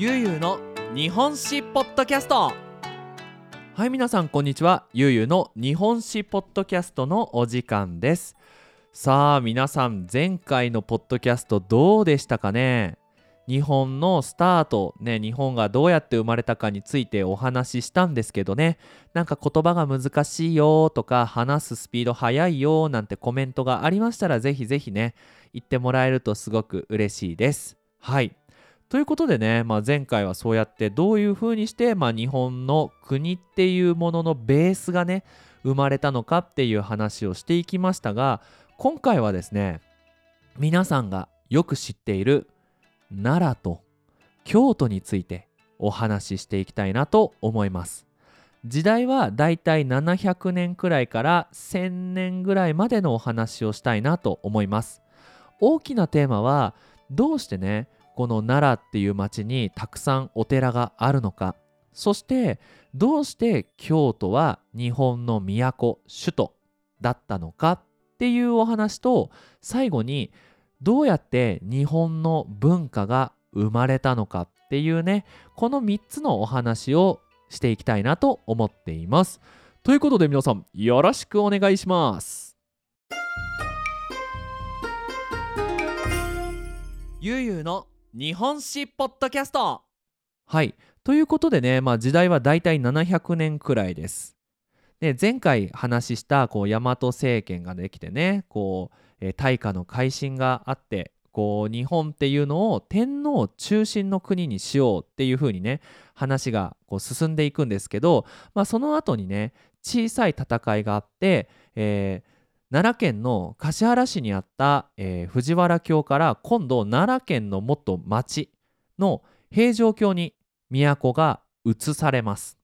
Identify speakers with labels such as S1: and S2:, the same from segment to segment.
S1: ゆうゆうの日本史ポッドキャスト。はい皆さんこんにちは。ゆうゆうの日本史ポッドキャストのお時間です。さあ皆さん前回のポッドキャストどうでしたかね？日本のスタートね日本がどうやって生まれたかについてお話ししたんですけどね。なんか言葉が難しいよとか話すスピード速いよなんてコメントがありましたらぜひぜひね言ってもらえるとすごく嬉しいです。はい。ということでね、まあ、前回はそうやってどういうふうにして、まあ、日本の国っていうもののベースがね生まれたのかっていう話をしていきましたが今回はですね皆さんがよく知っている奈良と京都についてお話ししていきたいなと思います。時代はだいたい700年くらいから1000年ぐらいまでのお話をしたいなと思います。大きなテーマはどうしてねこの奈良っていう町にたくさんお寺があるのか。そしてどうして京都は日本の都首都だったのかっていうお話と最後にどうやって日本の文化が生まれたのかっていうねこの3つのお話をしていきたいなと思っています。ということで皆さんよろしくお願いします。ゆうゆうの日本史ポッドキャスト。はい。ということでね、まあ、時代はだいたい700年くらいです。で前回話したこう大和政権ができてねこうえー、大化の改新があってこう日本っていうのを天皇中心の国にしようっていう風にね話がこう進んでいくんですけど、まあ、その後にね小さい戦いがあって、えー、奈良県の橿原市にあった、えー、藤原京から今度奈良県の元町の平城京に都が移されます。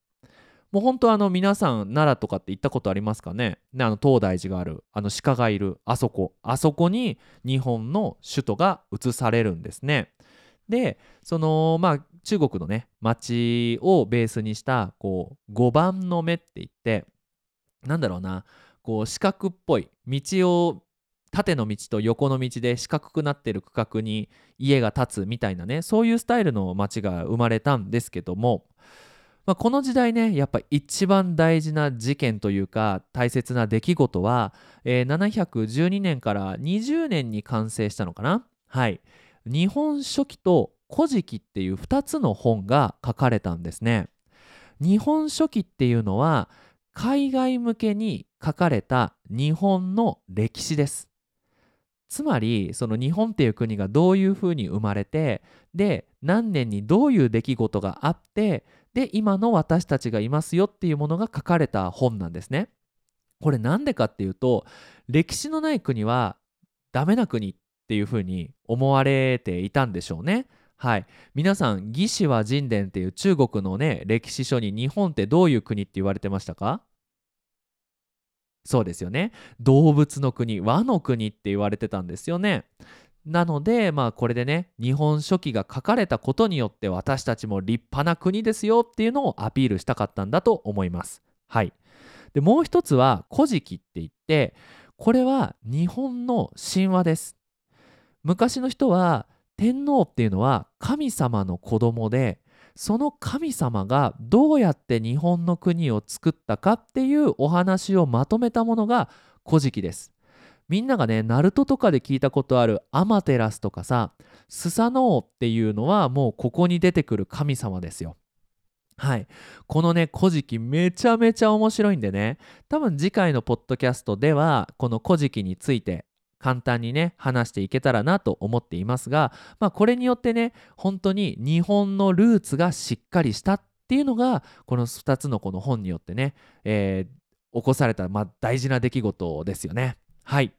S1: もう本当あの皆さん奈良とかって行ったことありますかね？ねあの東大寺があるあの鹿がいるあそこあそこに日本の首都が移されるんですね。でそのまあ中国のね町をベースにしたこう五番の目って言ってなんだろうなこう四角っぽい道を縦の道と横の道で四角くなってる区画に家が建つみたいなねそういうスタイルの町が生まれたんですけどもまあ、この時代ねやっぱ一番大事な事件というか大切な出来事は、えー、712年から20年に完成したのかな？はい。日本書紀と古事記っていう2つの本が書かれたんですね。日本書紀っていうのは海外向けに書かれた日本の歴史ですつまりその日本っていう国がどういうふうに生まれてで何年にどういう出来事があってで今の私たちがいますよっていうものが書かれた本なんですね。これなんでかっていうと歴史のない国はダメな国っていうふうに思われていたんでしょうね。はい、皆さん「魏志倭人伝」っていう中国のね歴史書に日本ってどういう国って言われてましたか？そうですよね。動物の国和の国って言われてたんですよね。なのでまあこれでね日本書紀が書かれたことによって私たちも立派な国ですよっていうのをアピールしたかったんだと思います。はい、でもう一つは「古事記」って言ってこれは日本の神話です。昔の人は天皇っていうのは神様の子供でその神様がどうやって日本の国を作ったかっていうお話をまとめたものが「古事記」です。みんながねナルトとかで聞いたことあるアマテラスとかさスサノオっていうのはもうここに出てくる神様ですよ。はい。このね、古事記めちゃめちゃ面白いんでね、多分次回のポッドキャストでは、この古事記について簡単にね、話していけたらなと思っていますが、まあこれによってね、本当に日本のルーツがしっかりしたっていうのが、この2つのこの本によってね、えー、起こされた、まあ、大事な出来事ですよね。はい。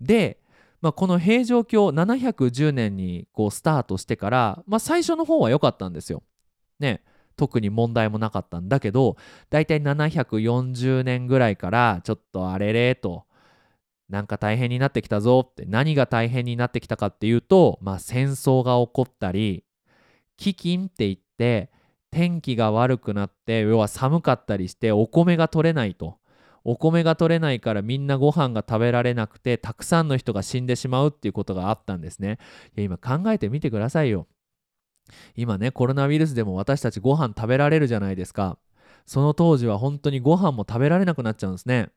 S1: で、まあ、この平城京710年にこうスタートしてから、まあ、最初の方は良かったんですよ。ね。特に問題もなかったんだけど、だいたい740年ぐらいからちょっとあれれと、なんか大変になってきたぞって何が大変になってきたかっていうと、まあ、戦争が起こったり飢饉って言って天気が悪くなって要は寒かったりしてお米が取れないと。お米が取れないからみんなご飯が食べられなくてたくさんの人が死んでしまうっていうことがあったんですね。いや今考えてみてくださいよ。今ねコロナウイルスでも私たちご飯食べられるじゃないですか。その当時は本当にご飯も食べられなくなっちゃうんですね。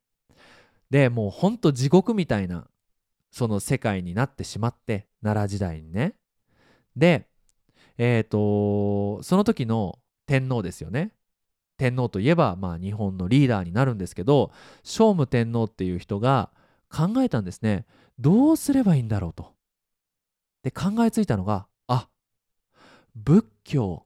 S1: でもうほんと地獄みたいなその世界になってしまって奈良時代にね。でえっ、ー、とその時の天皇ですよね。天皇といえば、まあ、日本のリーダーになるんですけど聖武天皇っていう人が考えたんですね。どうすればいいんだろうと。で考えついたのがあ仏教。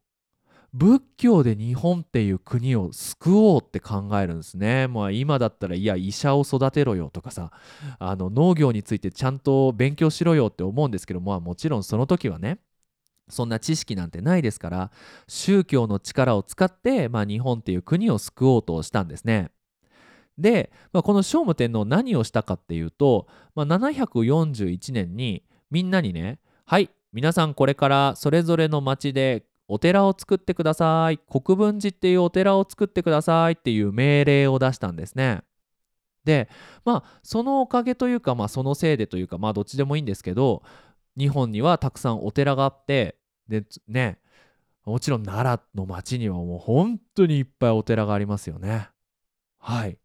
S1: 仏教で日本っていう国を救おうって考えるんですね。まあ今だったらいや医者を育てろよとかさあの農業についてちゃんと勉強しろよって思うんですけどまあもちろんその時はねそんな知識なんてないですから宗教の力を使って、まあ、日本っていう国を救おうとしたんですね。で、まあ、この聖武天皇何をしたかっていうと、まあ、741年にみんなにねはい皆さんこれからそれぞれの町でお寺を作ってください。国分寺っていうお寺を作ってください。っていう命令を出したんですね。でまあそのおかげというかまあそのせいでというかまあどっちでもいいんですけど日本にはたくさんお寺があってでねもちろん奈良の町にはもう本当にいっぱいお寺がありますよね。はい。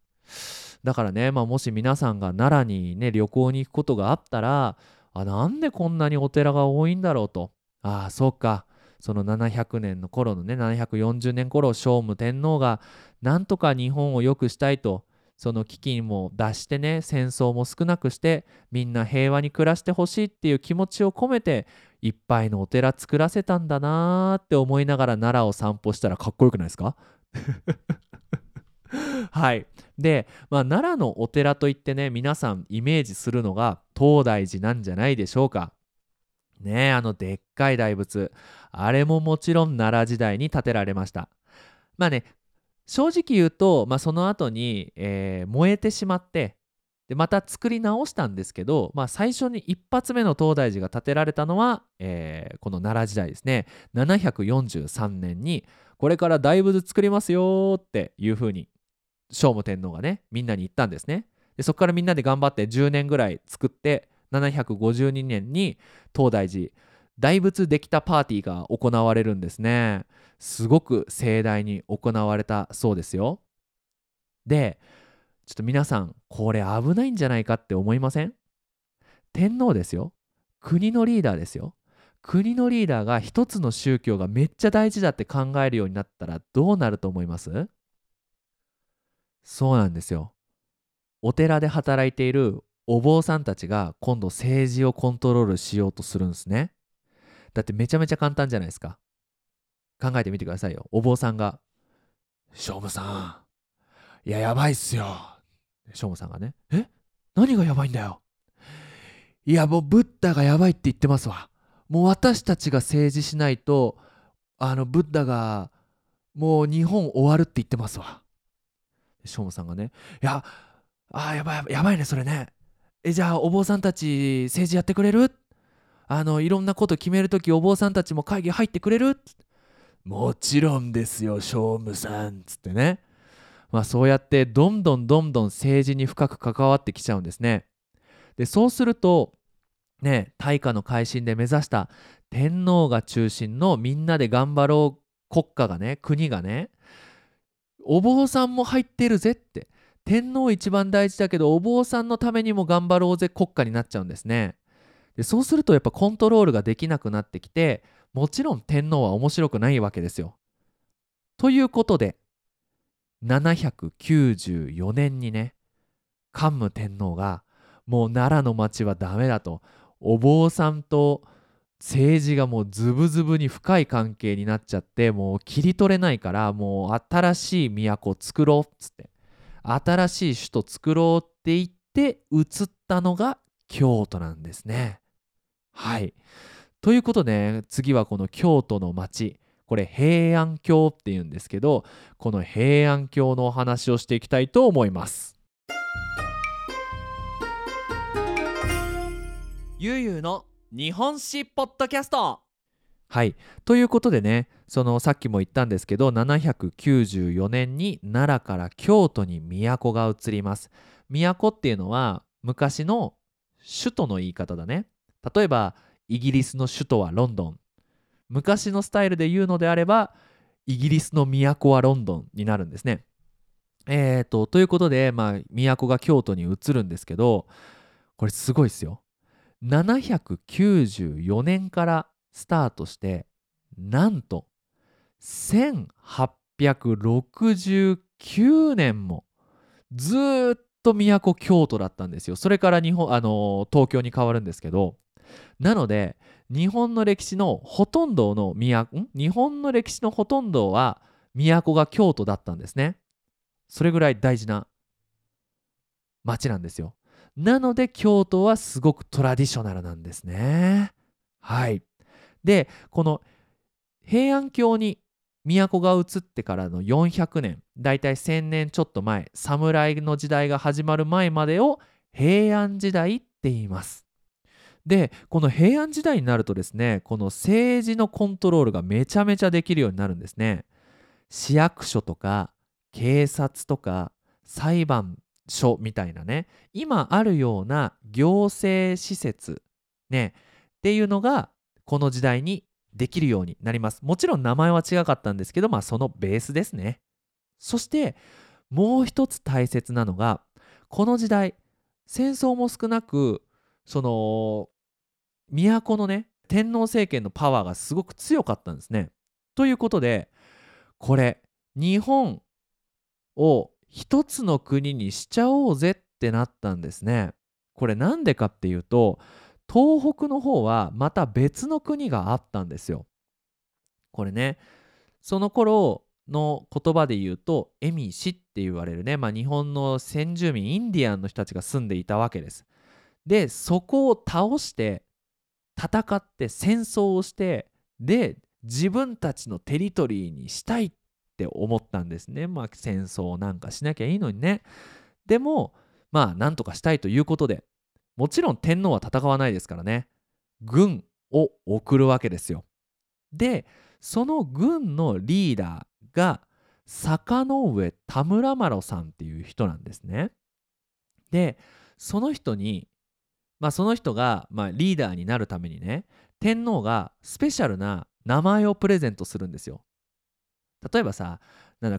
S1: だからね、まあ、もし皆さんが奈良にね旅行に行くことがあったらあなんでこんなにお寺が多いんだろうと。ああそうか。その700年の頃のね740年頃聖武天皇がなんとか日本を良くしたいとその飢饉も出してね戦争も少なくしてみんな平和に暮らしてほしいっていう気持ちを込めていっぱいのお寺作らせたんだなーって思いながら奈良を散歩したらかっこよくないですか？はい。で、まあ、奈良のお寺といってね皆さんイメージするのが東大寺なんじゃないでしょうか。ねあのでっかい大仏。あれももちろん奈良時代に建てられました。まあね正直言うと、まあ、その後に、えー、燃えてしまってでまた作り直したんですけど、まあ、最初に一発目の東大寺が建てられたのは、えー、この奈良時代ですね。743年にこれから大仏作りますよっていうふうに聖武天皇がねみんなに言ったんですね。でそこからみんなで頑張って10年ぐらい作って752年に東大寺大仏できたパーティーが行われるんですね。すごく盛大に行われたそうですよ。でちょっと皆さんこれ危ないんじゃないかって思いません？天皇ですよ。国のリーダーですよ。国のリーダーが一つの宗教がめっちゃ大事だって考えるようになったらどうなると思います？そうなんですよ。お寺で働いているお坊さんたちが今度政治をコントロールしようとするんですねだってめちゃめちゃ簡単じゃないですか考えてみてくださいよお坊さんが「聖武さんいややばいっすよしょうもさんがね、え？何がやばいんだよいやもうブッダがやばいって言ってますわ。もう私たちが政治しないと、あのブッダがもう日本終わるって言ってますわ。しょうもさんがね、いや、あやばいやばいねそれね。えじゃあお坊さんたち政治やってくれるあのいろんなこと決めるときお坊さんたちも会議入ってくれるもちろんですよ、聖武さんつってね。まあ、そうやってどんどんどんどん政治に深く関わってきちゃうんですね。でそうするとね大化の改新で目指した天皇が中心のみんなで頑張ろう国家がね国がねお坊さんも入ってるぜって天皇一番大事だけどお坊さんのためにも頑張ろうぜ国家になっちゃうんですね。でそうするとやっぱコントロールができなくなってきてもちろん天皇は面白くないわけですよ。ということで794年にね桓武天皇がもう奈良の町はダメだとお坊さんと政治がもうズブズブに深い関係になっちゃってもう切り取れないからもう新しい都を作ろうっつって新しい首都作ろうって言って移ったのが京都なんですね。はい。ということで次はこの京都の町これ平安京っていうんですけどこの平安京のお話をしていきたいと思います。ゆうゆうの日本史ポッドキャスト。はいということでねそのさっきも言ったんですけど794年に奈良から京都に都が移ります都っていうのは昔の首都の言い方だね例えばイギリスの首都はロンドン昔のスタイルで言うのであればイギリスの都はロンドンになるんですね。えーと、ということで、まあ、都が京都に移るんですけどこれすごいですよ。794年からスタートしてなんと1869年もずっと都京都だったんですよ。それから日本あの東京に変わるんですけどなので日本の歴史のほとんどの都日本の歴史のほとんどは都が京都だったんですね。それぐらい大事な町なんですよ。なので京都はすごくトラディショナルなんですね。はい。でこの平安京に都が移ってからの400年だいたい1000年ちょっと前侍の時代が始まる前までを平安時代って言います。でこの平安時代になるとですねこの政治のコントロールがめちゃめちゃできるようになるんですね。市役所とか警察とか裁判所みたいなね今あるような行政施設ねっていうのがこの時代にできるようになります。もちろん名前は違かったんですけどまあそのベースですね。そしてもう一つ大切なのがこの時代戦争も少なくその都のね天皇政権のパワーがすごく強かったんですね。ということでこれ日本を一つの国にしちゃおうぜってなったんですね。これなんでかっていうと東北の方はまた別の国があったんですよ。これねその頃の言葉で言うとエミシって言われるね、まあ、日本の先住民インディアンの人たちが住んでいたわけです。でそこを倒して戦って戦争をしてで自分たちのテリトリーにしたいって思ったんですね。まあ戦争なんかしなきゃいいのにね。でもまあなんとかしたいということでもちろん天皇は戦わないですからね軍を送るわけですよ。でその軍のリーダーが坂上田村麻呂さんっていう人なんですね。でその人にまあその人がまあリーダーになるためにね天皇がスペシャルな名前をプレゼントするんですよ。例えばさ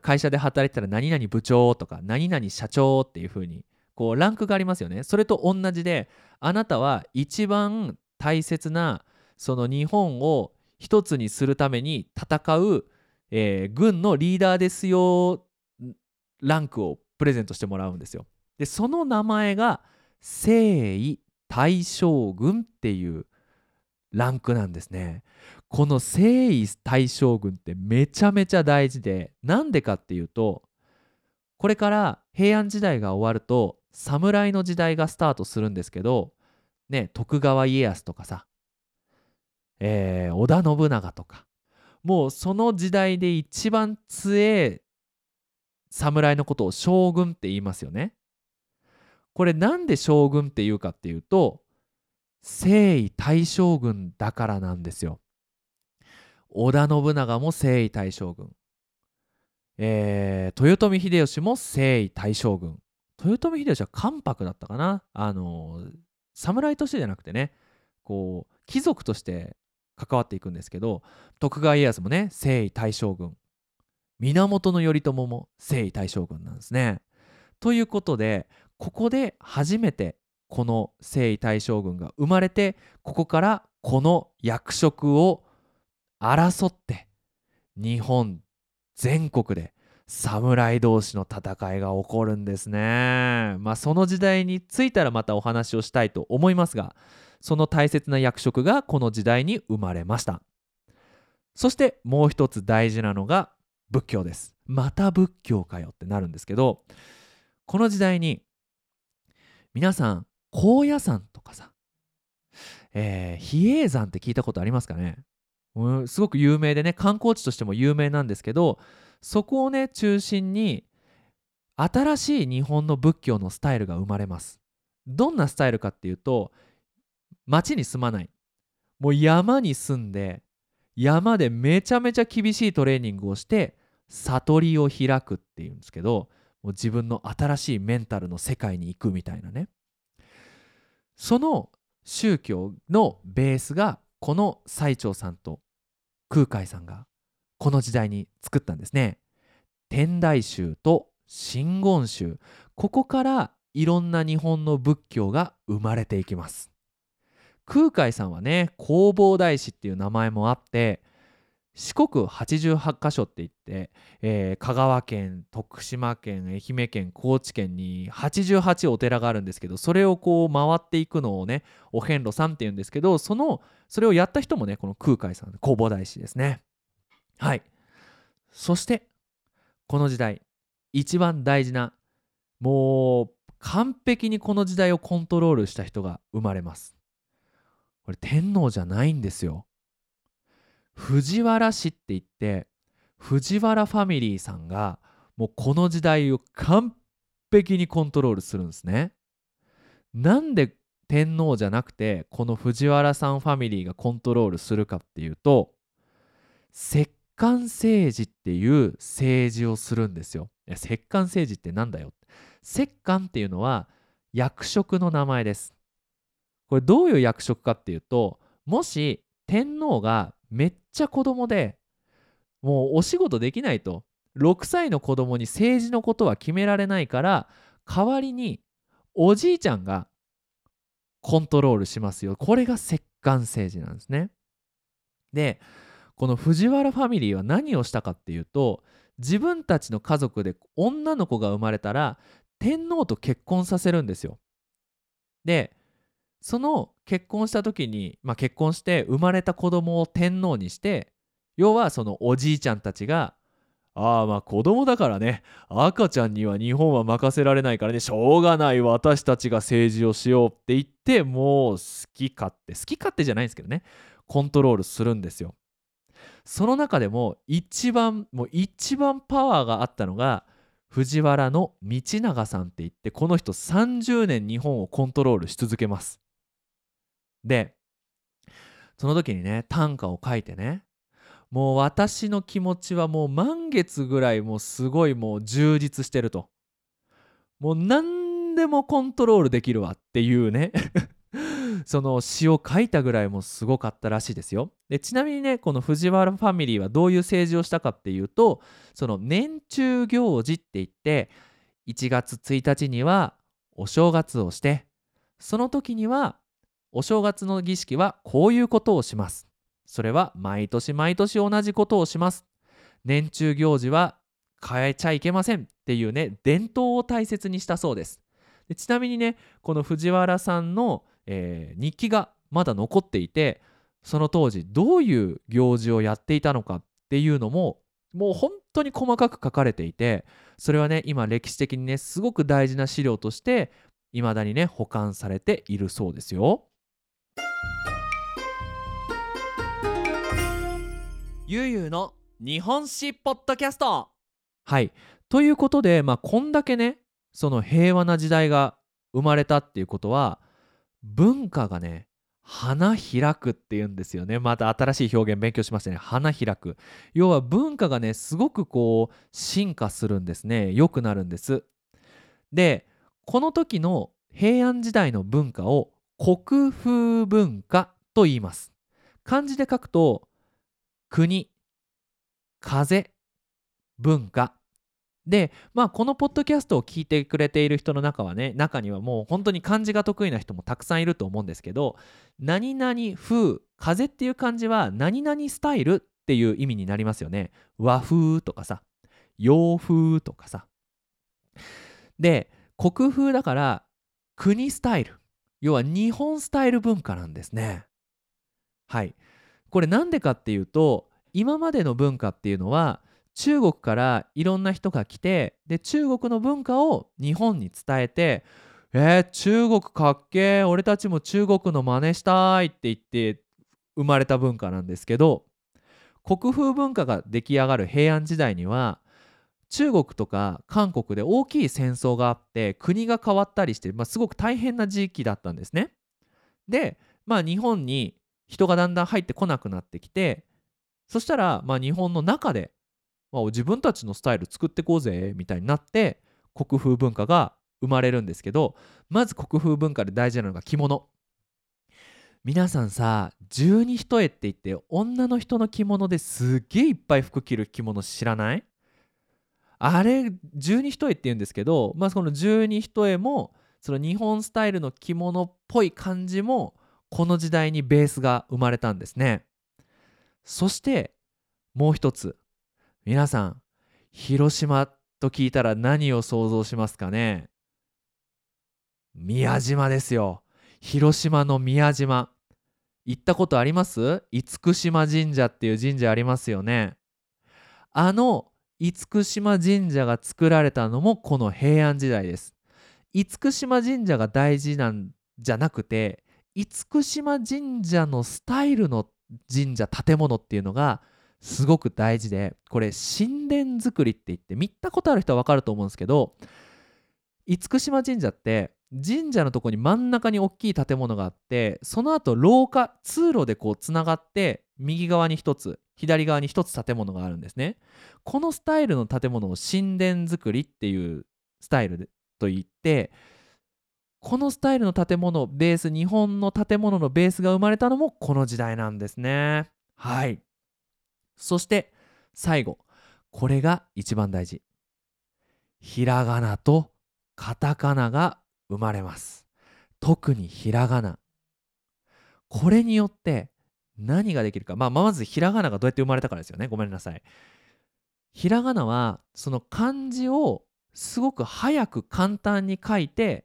S1: 会社で働いてたら何々部長とか何々社長っていう風にこうランクがありますよねそれと同じであなたは一番大切なその日本を一つにするために戦う、えー、軍のリーダーですよランクをプレゼントしてもらうんですよ。でその名前が征夷大将軍っていうランクなんですね。この征夷大将軍ってめちゃめちゃ大事でなんでかっていうとこれから平安時代が終わると侍の時代がスタートするんですけどね徳川家康とかさ、えー、織田信長とかもうその時代で一番強え侍のことを将軍って言いますよね。これなんで将軍っていうかっていうと征夷大将軍だからなんですよ。織田信長も征夷大将軍、えー、豊臣秀吉も征夷大将軍豊臣秀吉は関白だったかな？あの侍としてじゃなくてねこう貴族として関わっていくんですけど徳川家康もね征夷大将軍源頼朝も征夷大将軍なんですね。ということでここで初めてこの征夷大将軍が生まれてここからこの役職を争って日本全国で侍同士の戦いが起こるんですね。まあその時代についたらまたお話をしたいと思いますがその大切な役職がこの時代に生まれました。そしてもう一つ大事なのが仏教です。また仏教かよってなるんですけどこの時代に皆さん高野山とかさ、えー、比叡山って聞いたことありますかね？うん、すごく有名でね観光地としても有名なんですけどそこをね中心に新しい日本の仏教のスタイルが生まれます。どんなスタイルかっていうと町に住まない。もう山に住んで山でめちゃめちゃ厳しいトレーニングをして悟りを開くっていうんですけどもう自分の新しいメンタルの世界に行くみたいなね。その宗教のベースがこの最澄さんと空海さんがこの時代に作ったんですね。天台宗と真言宗ここからいろんな日本の仏教が生まれていきます。空海さんはね弘法大師っていう名前もあって四国88カ所って言って、えー、香川県徳島県愛媛県高知県に88お寺があるんですけどそれをこう回っていくのをねお遍路さんって言うんですけどそのそれをやった人もねこの空海さん弘法大師ですねはい。そしてこの時代一番大事なもう完璧にこの時代をコントロールした人が生まれます。これ天皇じゃないんですよ。藤原氏って言って藤原ファミリーさんがもうこの時代を完璧にコントロールするんですね。なんで天皇じゃなくてこの藤原さんファミリーがコントロールするかっていうと摂関政治っていう政治をするんですよ。摂関政治ってなんだよ。摂関っていうのは役職の名前です。これどういう役職かっていうともし天皇がめっちゃ子供でもうお仕事できないと6歳の子供に政治のことは決められないから代わりにおじいちゃんがコントロールしますよこれが摂関政治なんですねでこの藤原ファミリーは何をしたかっていうと自分たちの家族で女の子が生まれたら天皇と結婚させるんですよ。でその結婚した時に、まあ、結婚して生まれた子供を天皇にして要はそのおじいちゃんたちがああまあ子供だからね赤ちゃんには日本は任せられないからねしょうがない私たちが政治をしようって言ってもう好き勝手好き勝手じゃないんですけどねコントロールするんですよ。その中でも一番もう一番パワーがあったのが藤原の道長さんって言ってこの人30年日本をコントロールし続けます。でその時にね短歌を書いてねもう私の気持ちはもう満月ぐらいもうすごいもう充実してると。もう何でもコントロールできるわっていうね。その詩を書いたぐらいもすごかったらしいですよでちなみにねこの藤原ファミリーはどういう政治をしたかっていうとその年中行事って言って1月1日にはお正月をしてその時にはお正月の儀式はこういうことをします。それは毎年毎年同じことをします。年中行事は変えちゃいけませんっていうね伝統を大切にしたそうですでちなみにねこの藤原さんの、えー、日記がまだ残っていてその当時どういう行事をやっていたのかっていうのももう本当に細かく書かれていてそれはね今歴史的にねすごく大事な資料として未だにね保管されているそうですよ。ゆうゆうの日本史ポッドキャストはいということでまあこんだけねその平和な時代が生まれたっていうことは文化がね花開くっていうんですよね。また新しい表現勉強しましたね。花開く。要は文化がねすごくこう進化するんですね。良くなるんです。でこの時の平安時代の文化を国風文化と言います。漢字で書くと国風文化でまあこのポッドキャストを聞いてくれている人の中はね中にはもう本当に漢字が得意な人もたくさんいると思うんですけど何々風風っていう漢字は何々スタイルっていう意味になりますよね。和風とかさ洋風とかさ。で国風だから国スタイル。要は日本スタイル文化なんですね。はい。これなんでかっていうと今までの文化っていうのは中国からいろんな人が来てで中国の文化を日本に伝えてえー、中国かっけー俺たちも中国の真似したいって言って生まれた文化なんですけど国風文化が出来上がる平安時代には中国とか韓国で大きい戦争があって国が変わったりして、まあ、すごく大変な時期だったんですね。でまあ日本に人がだんだん入ってこなくなってきてそしたらまあ日本の中で、まあ、自分たちのスタイル作ってこうぜみたいになって国風文化が生まれるんですけどまず国風文化で大事なのが着物。皆さんさ十二一重って言って女の人の着物ですっげえいっぱい服着る着物知らない？あれ十二一重って言うんですけど、まあ、その十二一重もその日本スタイルの着物っぽい感じもこの時代にベースが生まれたんですね。そしてもう一つ。皆さん広島と聞いたら何を想像しますかね？宮島ですよ。広島の宮島。行ったことあります？厳島神社っていう神社ありますよね。あの厳島神社が作られたのもこの平安時代です。厳島神社が大事なんじゃなくて厳島神社のスタイルの神社建物っていうのがすごく大事でこれ神殿造りって言って見たことある人は分かると思うんですけど厳島神社って神社のとこに真ん中に大きい建物があってその後廊下通路でこうつながって右側に1つ左側に1つ建物があるんですね。このスタイルの建物を神殿造りっていうスタイルと言ってこのスタイルの建物ベース日本の建物のベースが生まれたのもこの時代なんですね。はい。そして最後これが一番大事。ひらがなとカタカナが生まれます。特にひらがな。これによって何ができるか、まあ、まずひらがながどうやって生まれたかですよね。ごめんなさい。ひらがなはその漢字をすごく早く簡単に書いて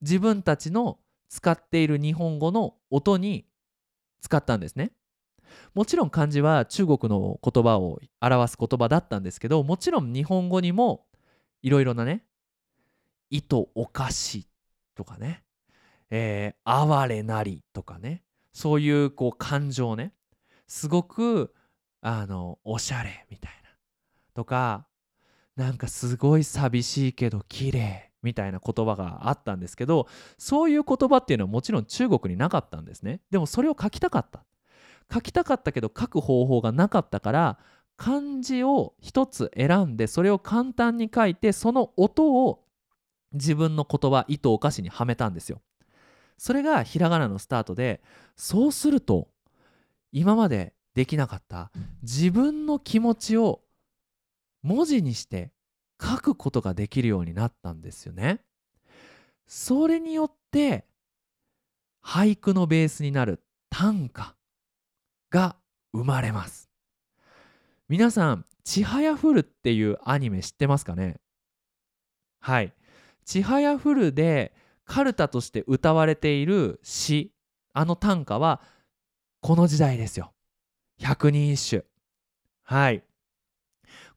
S1: 自分たちの使っている日本語の音に使ったんですね。もちろん漢字は中国の言葉を表す言葉だったんですけどもちろん日本語にもいろいろなね「意図おかし」とかね「えー、哀れなり」とかねそういうこう感情ねすごくあのおしゃれみたいなとかなんかすごい寂しいけど綺麗みたいな言葉があったんですけどそういう言葉っていうのはもちろん中国になかったんですね。でもそれを書きたかった。書きたかったけど書く方法がなかったから漢字を一つ選んでそれを簡単に書いてその音を自分の言葉意図お菓子にはめたんですよそれがひらがなのスタートでそうすると今までできなかった自分の気持ちを文字にして書くことができるようになったんですよね。それによって俳句のベースになる短歌が生まれます。皆さん「ちはやふる」っていうアニメ知ってますかね？はい「ちはやふる」でカルタとして歌われている詩。あの短歌はこの時代ですよ。百人一首。はい。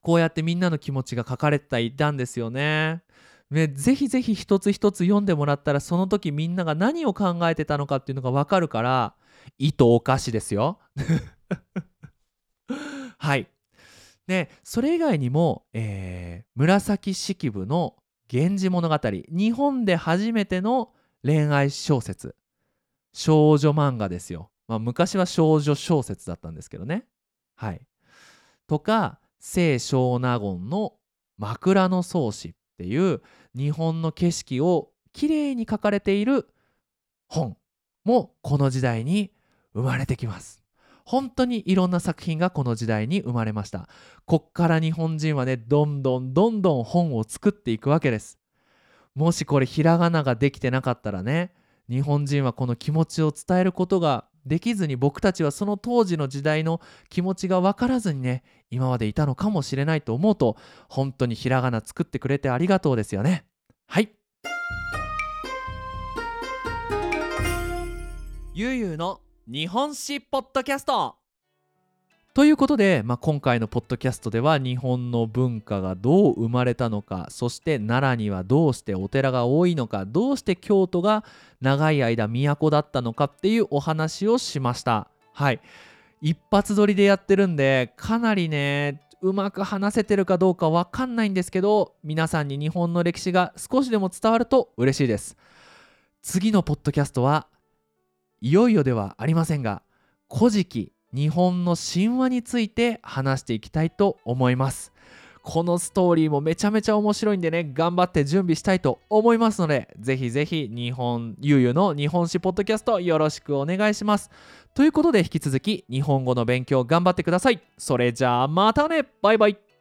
S1: こうやってみんなの気持ちが書かれていたんですよね。ね、ぜひぜひ一つ一つ読んでもらったらその時みんなが何を考えてたのかっていうのが分かるから意図おかしですよ。はい。でそれ以外にも、えー、紫式部の「源氏物語」日本で初めての恋愛小説少女漫画ですよ。まあ、昔は少女小説だったんですけどね。はい。とか清少納言の枕草子っていう日本の景色をきれいに書かれている本もこの時代に生まれてきます。本当にいろんな作品がこの時代に生まれました。こっから日本人はねどんどんどんどん本を作っていくわけです。もしこれひらがなができてなかったらね日本人はこの気持ちを伝えることができずに僕たちはその当時の時代の気持ちが分からずにね今までいたのかもしれないと思うと本当にひらがな作ってくれてありがとうですよね。はい。ゆうゆうの日本史ポッドキャスト。ということで、まあ、今回のポッドキャストでは日本の文化がどう生まれたのかそして奈良にはどうしてお寺が多いのかどうして京都が長い間都だったのかっていうお話をしました。はい。一発撮りでやってるんでかなりねうまく話せてるかどうかわかんないんですけど皆さんに日本の歴史が少しでも伝わると嬉しいです。次のポッドキャストはいよいよではありませんが「古事記日本の神話について話していきたいと思います。このストーリーもめちゃめちゃ面白いんでね頑張って準備したいと思いますのでぜひぜひ日本ゆうゆうの日本史ポッドキャストよろしくお願いします。ということで引き続き日本語の勉強頑張ってください。それじゃあまたね。バイバイ。